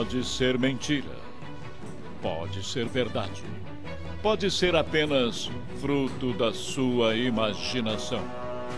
Pode ser mentira. Pode ser verdade. Pode ser apenas fruto da sua imaginação.